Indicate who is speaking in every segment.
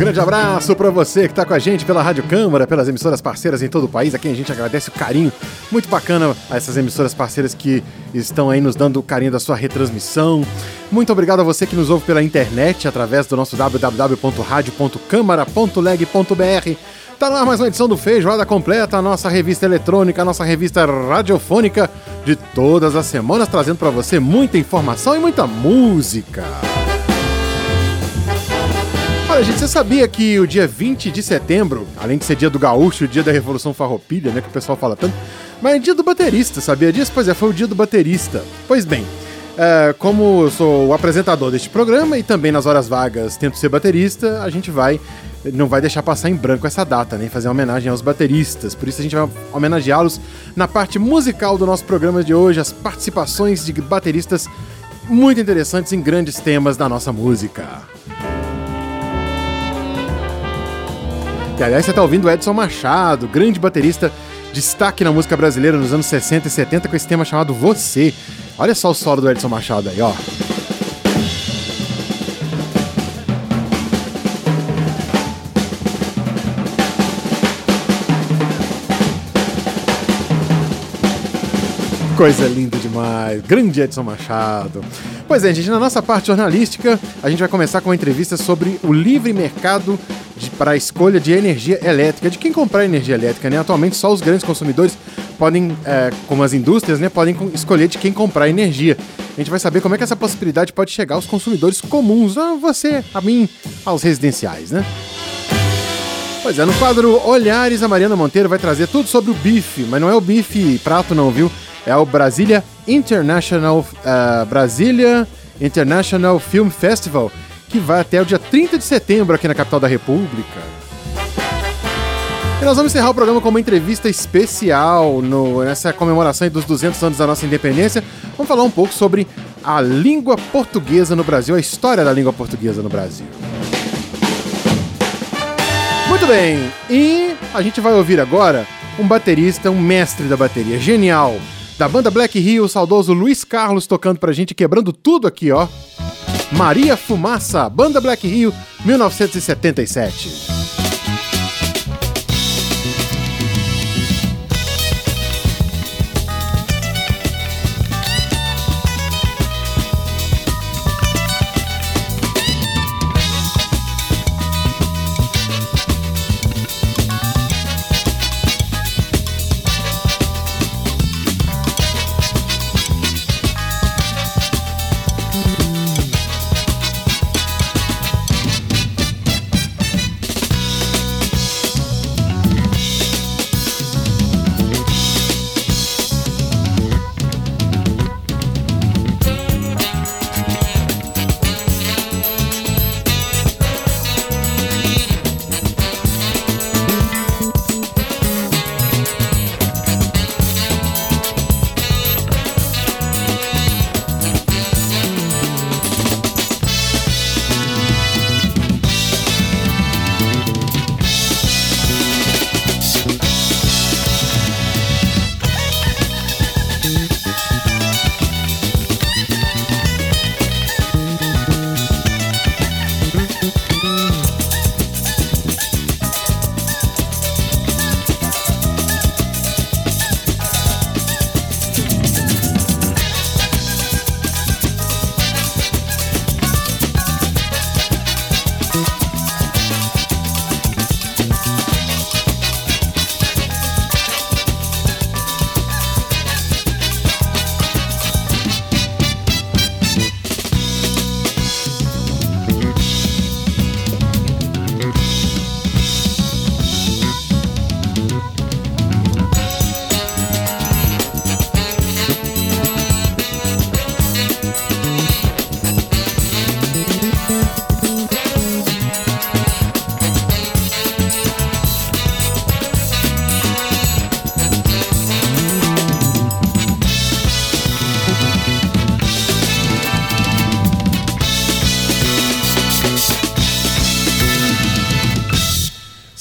Speaker 1: Grande abraço para você que está com a gente pela Rádio Câmara, pelas emissoras parceiras em todo o país. Aqui a gente agradece o carinho. Muito bacana a essas emissoras parceiras que estão aí nos dando o carinho da sua retransmissão. Muito obrigado a você que nos ouve pela internet através do nosso www.radio.câmara.leg.br. Tá lá mais uma edição do Feijoada Completa, a nossa revista eletrônica, a nossa revista radiofônica de todas as semanas, trazendo para você muita informação e muita música. Olha, gente, você sabia que o dia 20 de setembro, além de ser dia do gaúcho, dia da Revolução Farroupilha, né, que o pessoal fala tanto, mas é dia do baterista, sabia disso? Pois é, foi o dia do baterista. Pois bem, é, como eu sou o apresentador deste programa e também nas horas vagas tento ser baterista, a gente vai não vai deixar passar em branco essa data, nem né, fazer uma homenagem aos bateristas. Por isso a gente vai homenageá-los na parte musical do nosso programa de hoje, as participações de bateristas muito interessantes em grandes temas da nossa música. Que aliás você está ouvindo Edson Machado, grande baterista, destaque na música brasileira nos anos 60 e 70 com esse tema chamado Você. Olha só o solo do Edson Machado aí, ó. Coisa linda demais. Grande Edson Machado. Pois é, gente, na nossa parte jornalística, a gente vai começar com uma entrevista sobre o livre mercado para a escolha de energia elétrica, de quem comprar energia elétrica, né? Atualmente só os grandes consumidores podem, é, como as indústrias, né, podem escolher de quem comprar energia. A gente vai saber como é que essa possibilidade pode chegar aos consumidores comuns, a você, a mim, aos residenciais, né? Pois é, no quadro Olhares, a Mariana Monteiro vai trazer tudo sobre o bife, mas não é o bife prato não, viu? É o Brasília International, uh, Brasília International Film Festival, que vai até o dia 30 de setembro aqui na capital da República. E nós vamos encerrar o programa com uma entrevista especial no, nessa comemoração dos 200 anos da nossa independência. Vamos falar um pouco sobre a língua portuguesa no Brasil, a história da língua portuguesa no Brasil. Muito bem, e a gente vai ouvir agora um baterista, um mestre da bateria, genial, da banda Black Hill, o saudoso Luiz Carlos tocando pra gente, quebrando tudo aqui, ó. Maria Fumaça, Banda Black Rio, 1977.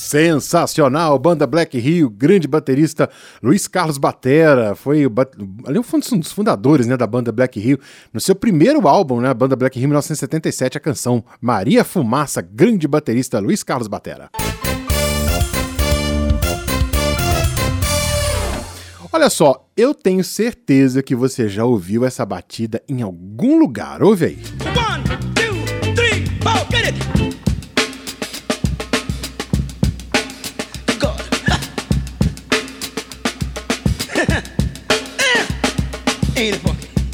Speaker 1: Sensacional, banda Black Rio, grande baterista Luiz Carlos Batera, foi ali um dos fundadores né, da banda Black Rio, no seu primeiro álbum, né, a banda Black Rio 1977, a canção Maria Fumaça, grande baterista Luiz Carlos Batera. Olha só, eu tenho certeza que você já ouviu essa batida em algum lugar. Ouve aí. One, two, three, four,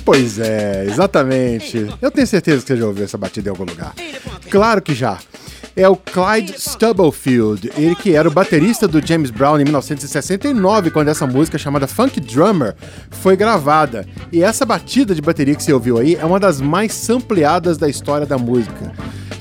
Speaker 1: Pois é, exatamente. Eu tenho certeza que você já ouviu essa batida em algum lugar. Claro que já. É o Clyde Stubblefield, ele que era o baterista do James Brown em 1969, quando essa música chamada Funk Drummer foi gravada. E essa batida de bateria que você ouviu aí é uma das mais sampleadas da história da música.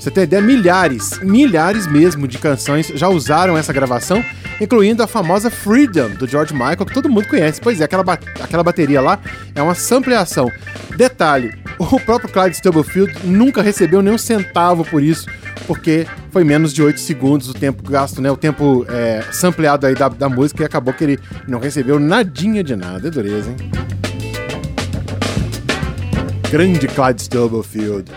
Speaker 1: Você tem ideia, milhares, milhares mesmo de canções já usaram essa gravação, incluindo a famosa Freedom do George Michael, que todo mundo conhece. Pois é, aquela, ba aquela bateria lá é uma sampleação. Detalhe, o próprio Clyde Stubblefield nunca recebeu nem um centavo por isso, porque foi menos de 8 segundos o tempo gasto, né? O tempo é, sampleado aí da, da música e acabou que ele não recebeu nadinha de nada. É dureza, hein? Grande Clyde Stubblefield.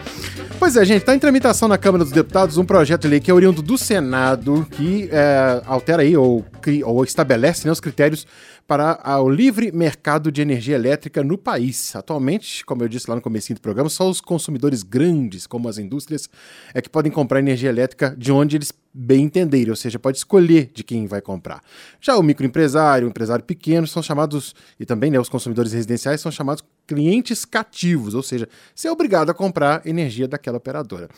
Speaker 1: Pois é, gente, está em tramitação na Câmara dos Deputados um projeto de lei que é oriundo do Senado, que é, altera aí ou, ou estabelece né, os critérios para o livre mercado de energia elétrica no país. Atualmente, como eu disse lá no começo do programa, só os consumidores grandes, como as indústrias, é que podem comprar energia elétrica de onde eles bem entenderem, ou seja, pode escolher de quem vai comprar. Já o microempresário, o empresário pequeno são chamados, e também né, os consumidores residenciais são chamados clientes cativos, ou seja, ser é obrigado a comprar energia daquela operadora.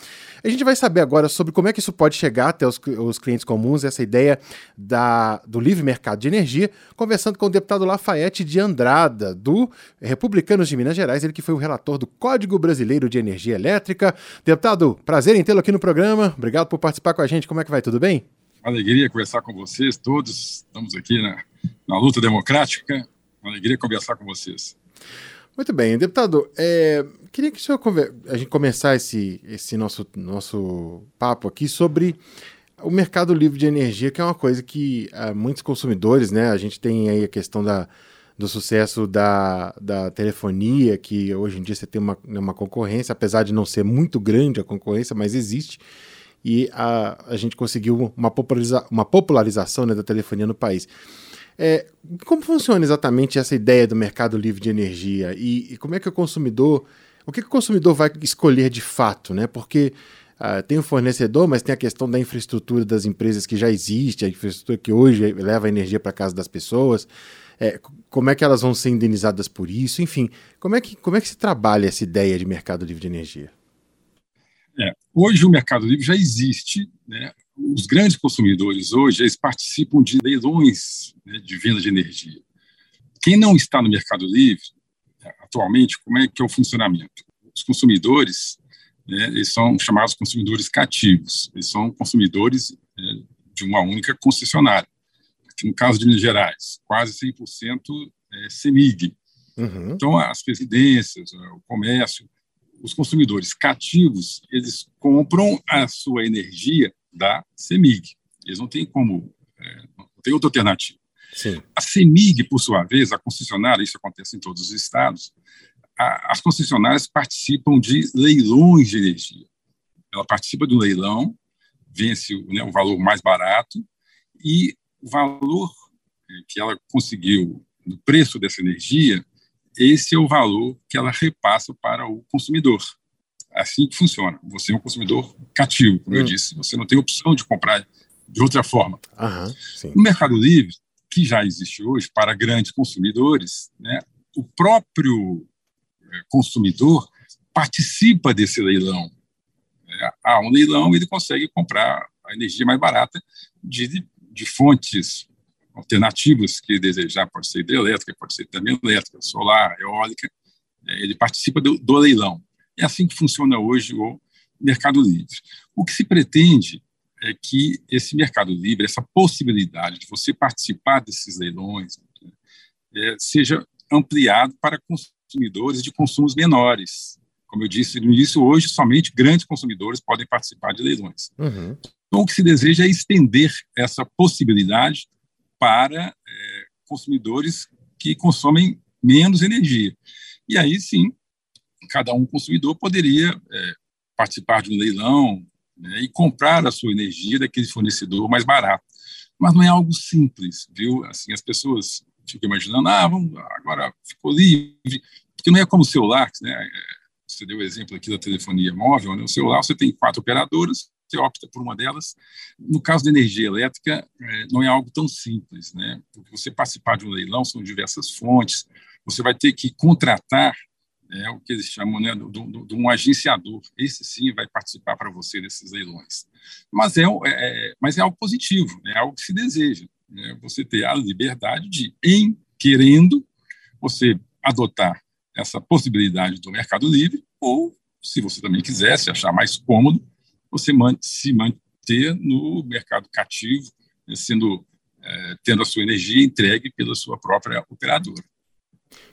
Speaker 1: A gente vai saber agora sobre como é que isso pode chegar até os, os clientes comuns, essa ideia da, do livre mercado de energia, conversando com o deputado Lafayette de Andrada, do Republicanos de Minas Gerais, ele que foi o relator do Código Brasileiro de Energia Elétrica. Deputado, prazer em tê-lo aqui no programa. Obrigado por participar com a gente. Como é que vai? Tudo bem?
Speaker 2: Alegria conversar com vocês todos. Estamos aqui na, na luta democrática. Alegria conversar com vocês.
Speaker 1: Muito bem, deputado, é, queria que o senhor a gente começar esse, esse nosso, nosso papo aqui sobre o mercado livre de energia, que é uma coisa que uh, muitos consumidores, né? A gente tem aí a questão da, do sucesso da, da telefonia, que hoje em dia você tem uma, uma concorrência, apesar de não ser muito grande a concorrência, mas existe. E a, a gente conseguiu uma, populariza, uma popularização né, da telefonia no país. É, como funciona exatamente essa ideia do mercado livre de energia e, e como é que o consumidor, o que, que, o consumidor vai escolher de fato, né? Porque uh, tem o fornecedor, mas tem a questão da infraestrutura das empresas que já existe, a infraestrutura que hoje leva energia para casa das pessoas. É, como é que elas vão ser indenizadas por isso? Enfim, como é que, como é que se trabalha essa ideia de mercado livre de energia?
Speaker 2: Hoje o mercado livre já existe, né? os grandes consumidores hoje eles participam de leilões né, de venda de energia. Quem não está no Mercado Livre atualmente, como é que é o funcionamento? Os consumidores, né, eles são chamados consumidores cativos. Eles são consumidores né, de uma única concessionária. Aqui no caso de Minas Gerais, quase 100% é CEMIG. Uhum. Então, as residências, o comércio, os consumidores cativos, eles compram a sua energia da CEMIG. Eles não têm como, é, não tem outra alternativa. Sim. A CEMIG, por sua vez, a concessionária, isso acontece em todos os estados, a, as concessionárias participam de leilões de energia. Ela participa do leilão, vence né, o valor mais barato e o valor é, que ela conseguiu no preço dessa energia, esse é o valor que ela repassa para o consumidor assim que funciona. Você é um consumidor cativo, como hum. eu disse. Você não tem opção de comprar de outra forma. Uhum, no Mercado Livre, que já existe hoje para grandes consumidores, né, o próprio é, consumidor participa desse leilão. É, há um leilão, ele consegue comprar a energia mais barata de, de fontes alternativas que desejar, pode ser hidrelétrica, pode ser também elétrica, solar, eólica, é, ele participa do, do leilão. É assim que funciona hoje o Mercado Livre. O que se pretende é que esse Mercado Livre, essa possibilidade de você participar desses leilões, é, seja ampliado para consumidores de consumos menores. Como eu disse no início, hoje somente grandes consumidores podem participar de leilões. Uhum. Então, o que se deseja é estender essa possibilidade para é, consumidores que consomem menos energia. E aí sim, cada um consumidor poderia é, participar de um leilão né, e comprar a sua energia daquele fornecedor mais barato. Mas não é algo simples, viu? Assim, as pessoas ficam imaginando, ah, vamos, agora ficou livre, porque não é como o celular, né? É, você deu o exemplo aqui da telefonia móvel, né? o celular você tem quatro operadoras, você opta por uma delas. No caso da energia elétrica, é, não é algo tão simples, né? Porque você participar de um leilão são diversas fontes, você vai ter que contratar é o que eles chamam né, de, um agenciador. Esse sim vai participar para você desses leilões. Mas é, é, é, mas é algo positivo, é algo que se deseja. Né? Você ter a liberdade de, em querendo, você adotar essa possibilidade do mercado livre, ou, se você também quiser, se achar mais cômodo, você se manter no mercado cativo, né, sendo é, tendo a sua energia entregue pela sua própria operadora.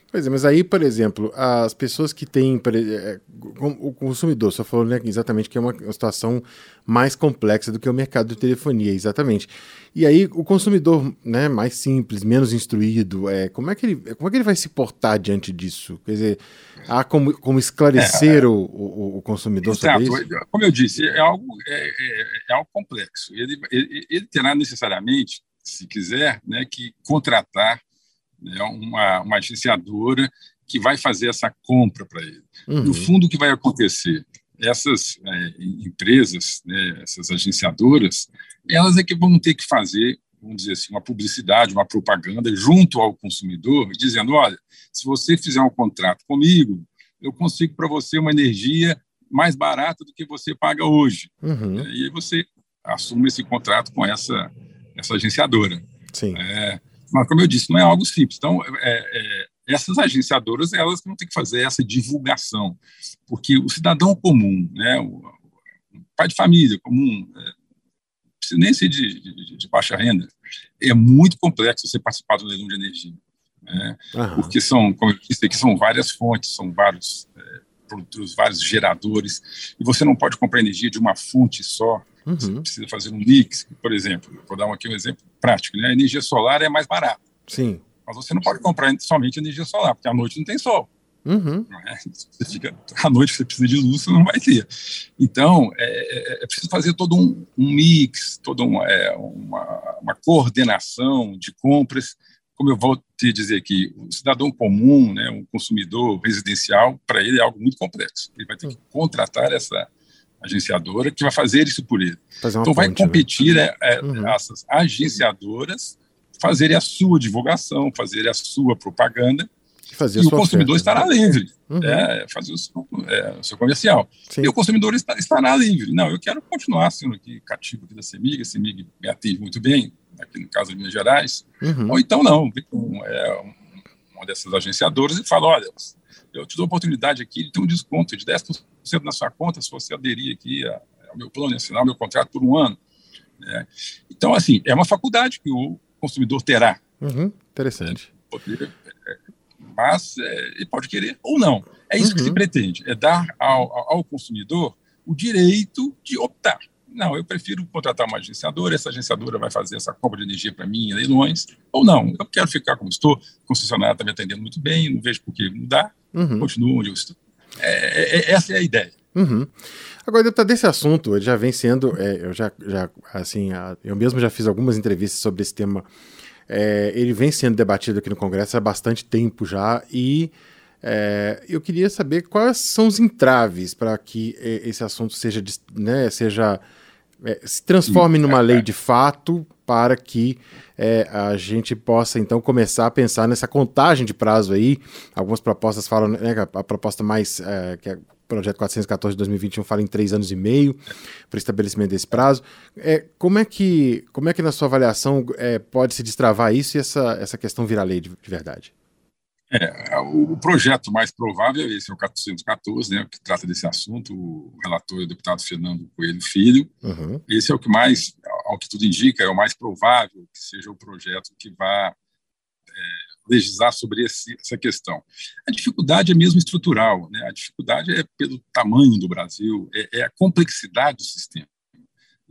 Speaker 1: Pois é, mas aí, por exemplo, as pessoas que têm. É, o consumidor, só falou né, exatamente que é uma, situação mais complexa do que o mercado de telefonia, exatamente. E aí, o consumidor né, mais simples, menos instruído, é, como, é que ele, como é que ele vai se portar diante disso? Quer dizer, há como, como esclarecer é, o, o, o, consumidor
Speaker 2: exato.
Speaker 1: sobre isso?
Speaker 2: Como eu disse, é algo, é, é, é algo complexo. Ele, ele, ele terá necessariamente, se quiser, né, que contratar né, uma, uma agenciadora que vai fazer essa compra para ele. Uhum. No fundo, o que vai acontecer? Essas é, empresas, né, essas agenciadoras, elas é que vão ter que fazer, vamos dizer assim, uma publicidade, uma propaganda junto ao consumidor, dizendo: olha, se você fizer um contrato comigo, eu consigo para você uma energia mais barata do que você paga hoje. Uhum. E aí você assume esse contrato com essa, essa agenciadora.
Speaker 1: Sim.
Speaker 2: É, mas, como eu disse, não é algo simples. Então, é, é, essas agenciadoras elas vão ter que fazer essa divulgação, porque o cidadão comum, né, o, o pai de família comum, é, precisa nem ser de, de, de, baixa renda, é muito complexo você participar do leilão de energia. Né, Porque são, como eu disse aqui, são várias fontes, são vários é, produtos, vários geradores, e você não pode comprar energia de uma fonte só. Uhum. Você precisa fazer um mix, por exemplo. Vou dar aqui um exemplo prático. Né? A energia solar é mais barata.
Speaker 1: Sim.
Speaker 2: Mas você não pode comprar somente energia solar, porque à noite não tem sol.
Speaker 1: Uhum.
Speaker 2: É? Você fica, à noite você precisa de luz, você não vai ter. Então, é, é, é preciso fazer todo um, um mix, toda uma, é, uma, uma, coordenação de compras. Como eu vou te dizer aqui, o cidadão comum, né, um consumidor residencial, para ele é algo muito complexo. Ele vai ter que contratar essa, agenciadora que vai fazer isso por ele. Então vai né? competir né? é, uhum. essas agenciadoras fazerem a sua divulgação, fazerem a sua propaganda
Speaker 1: fazer
Speaker 2: e o consumidor
Speaker 1: oferta.
Speaker 2: estará livre, uhum. é, fazer o seu, é, o seu comercial. Sim. E o consumidor está, estará livre. Não, eu quero continuar sendo aqui cativo aqui da CEMIG, a CEMIG me atende muito bem, aqui no caso de Minas Gerais. Uhum. Ou então não, é, uma dessas agenciadoras e fala, olha, eu te dou a oportunidade aqui de ter um desconto de 10% na sua conta se você aderir aqui ao meu plano e assinar o meu contrato por um ano. Né? Então, assim, é uma faculdade que o consumidor terá.
Speaker 1: Uhum, interessante.
Speaker 2: Poder, é, mas é, ele pode querer ou não. É isso uhum. que se uhum. pretende, é dar ao, ao consumidor o direito de optar. Não, eu prefiro contratar uma agenciadora, essa agenciadora vai fazer essa compra de energia para mim em leilões, ou não, eu quero ficar como estou, concessionária está me atendendo muito bem, não vejo por que mudar, uhum. continuo onde eu estou. É, é, essa é a ideia.
Speaker 1: Uhum. Agora, deputado, desse assunto, ele já vem sendo, é, eu já, já, assim, eu mesmo já fiz algumas entrevistas sobre esse tema, é, ele vem sendo debatido aqui no Congresso há bastante tempo já, e é, eu queria saber quais são os entraves para que é, esse assunto seja, né, seja é, se transforme numa lei de fato para que é, a gente possa então começar a pensar nessa contagem de prazo aí. Algumas propostas falam, né, a proposta mais é, que é o projeto 414 de 2021 fala em três anos e meio para o estabelecimento desse prazo. É, como é que como é que na sua avaliação é, pode se destravar isso e essa, essa questão virar lei de, de verdade?
Speaker 2: É, o projeto mais provável é esse, é o 414, né, que trata desse assunto, o relator é o deputado Fernando Coelho Filho. Uhum. Esse é o que mais, ao que tudo indica, é o mais provável que seja o projeto que vá é, legislar sobre esse, essa questão. A dificuldade é mesmo estrutural, né, a dificuldade é pelo tamanho do Brasil, é, é a complexidade do sistema.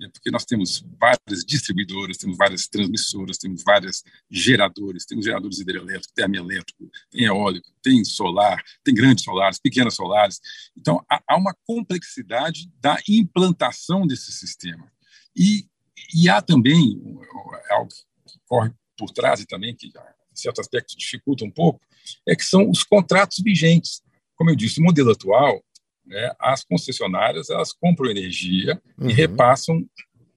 Speaker 2: É porque nós temos várias distribuidoras, temos várias transmissoras, temos vários geradores, temos geradores hidrelétricos, termoelétrico, tem eólico, tem solar, tem grandes solares, pequenas solares. Então, há uma complexidade da implantação desse sistema. E, e há também algo que corre por trás e também que, em certo aspecto, dificulta um pouco, é que são os contratos vigentes. Como eu disse, o modelo atual né, as concessionárias elas compram energia uhum. e repassam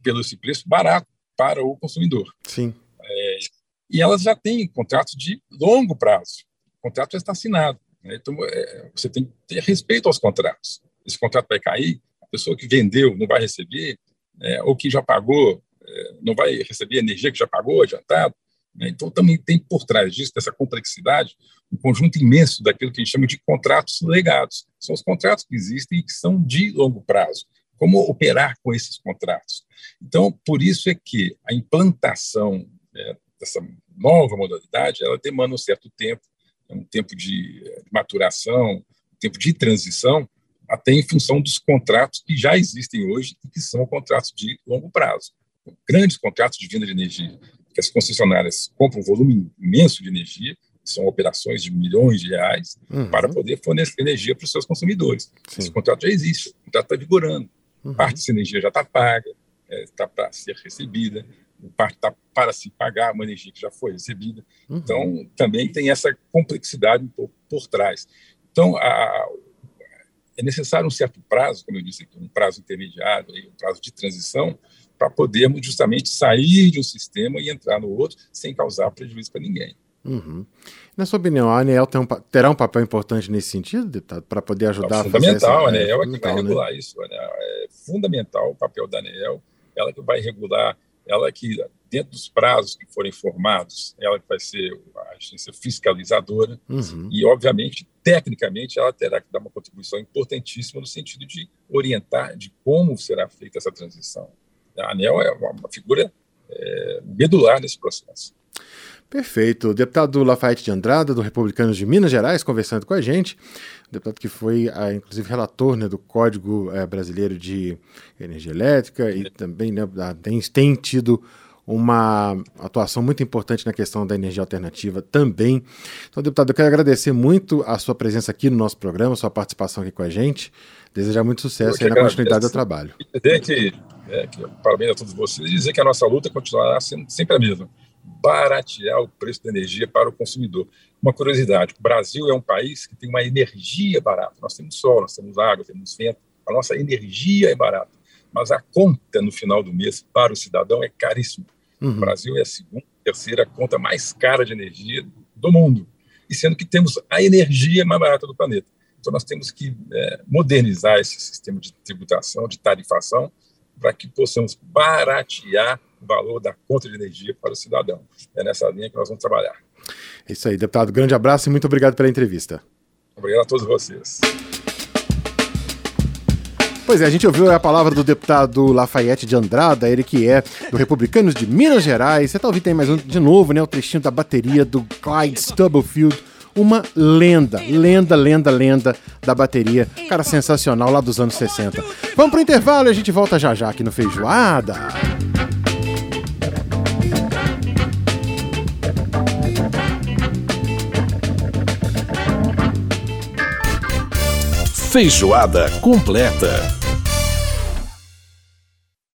Speaker 2: pelo esse preço barato para o consumidor.
Speaker 1: Sim.
Speaker 2: É, e elas já têm contratos de longo prazo. O contrato já está assinado. Né? Então, é, você tem que ter respeito aos contratos. Esse contrato vai cair, a pessoa que vendeu não vai receber, é, ou que já pagou é, não vai receber a energia que já pagou, adiantado. Né? Então, também tem por trás disso, dessa complexidade, um conjunto imenso daquilo que a gente chama de contratos legados. São os contratos que existem e que são de longo prazo. Como operar com esses contratos? Então, por isso é que a implantação né, dessa nova modalidade, ela demanda um certo tempo, né, um tempo de maturação, um tempo de transição, até em função dos contratos que já existem hoje e que são contratos de longo prazo. Grandes contratos de venda de energia, que as concessionárias compram um volume imenso de energia, são operações de milhões de reais, uhum. para poder fornecer energia para os seus consumidores. Sim. Esse contrato já existe, o contrato está vigorando. Uhum. Parte dessa energia já está paga, está é, para ser recebida, parte está para se pagar uma energia que já foi recebida. Uhum. Então, também tem essa complexidade um pouco por trás. Então, a, é necessário um certo prazo, como eu disse aqui, um prazo intermediário, um prazo de transição, para podermos justamente sair de um sistema e entrar no outro sem causar prejuízo para ninguém.
Speaker 1: Uhum. Na sua opinião, a ANEEL um, terá um papel importante nesse sentido, deputado, para poder ajudar
Speaker 2: é fundamental, a fazer essa... a ANEEL é, é que vai né? regular isso. É fundamental o papel da ANEEL, ela que vai regular, ela que, dentro dos prazos que forem formados, ela que vai ser a agência fiscalizadora uhum. e, obviamente, tecnicamente, ela terá que dar uma contribuição importantíssima no sentido de orientar de como será feita essa transição. A ANEL é uma, figura é, medular nesse processo.
Speaker 1: Perfeito. O deputado Lafayette de Andrada, do Republicanos de Minas Gerais, conversando com a gente. O deputado que foi, ah, inclusive, relator né, do Código eh, Brasileiro de Energia Elétrica e também né, tem, tem tido uma atuação muito importante na questão da energia alternativa também. Então, deputado, eu quero agradecer muito a sua presença aqui no nosso programa, sua participação aqui com a gente. Desejar muito sucesso aí na continuidade do trabalho.
Speaker 2: Dizer que, é, que, parabéns a todos vocês e dizer que a nossa luta continuará sendo sempre a mesma baratear o preço da energia para o consumidor. Uma curiosidade: o Brasil é um país que tem uma energia barata. Nós temos sol, nós temos água, temos vento. A nossa energia é barata, mas a conta no final do mês para o cidadão é caríssima. Uhum. O Brasil é a segunda, terceira conta mais cara de energia do mundo, e sendo que temos a energia mais barata do planeta. Então, nós temos que é, modernizar esse sistema de tributação, de tarifação, para que possamos baratear o valor da conta de energia para o cidadão. É nessa linha que nós vamos trabalhar.
Speaker 1: É isso aí, deputado. Grande abraço e muito obrigado pela entrevista.
Speaker 2: Obrigado a todos vocês.
Speaker 1: Pois é, a gente ouviu a palavra do deputado Lafayette de Andrada, ele que é do Republicanos de Minas Gerais. Você está ouvindo aí mais um, de novo, né? O trechinho da bateria do Clyde Stubblefield uma lenda, lenda, lenda, lenda da bateria. Cara sensacional lá dos anos 60. Vamos pro intervalo e a gente volta já já aqui no Feijoada.
Speaker 3: Feijoada completa.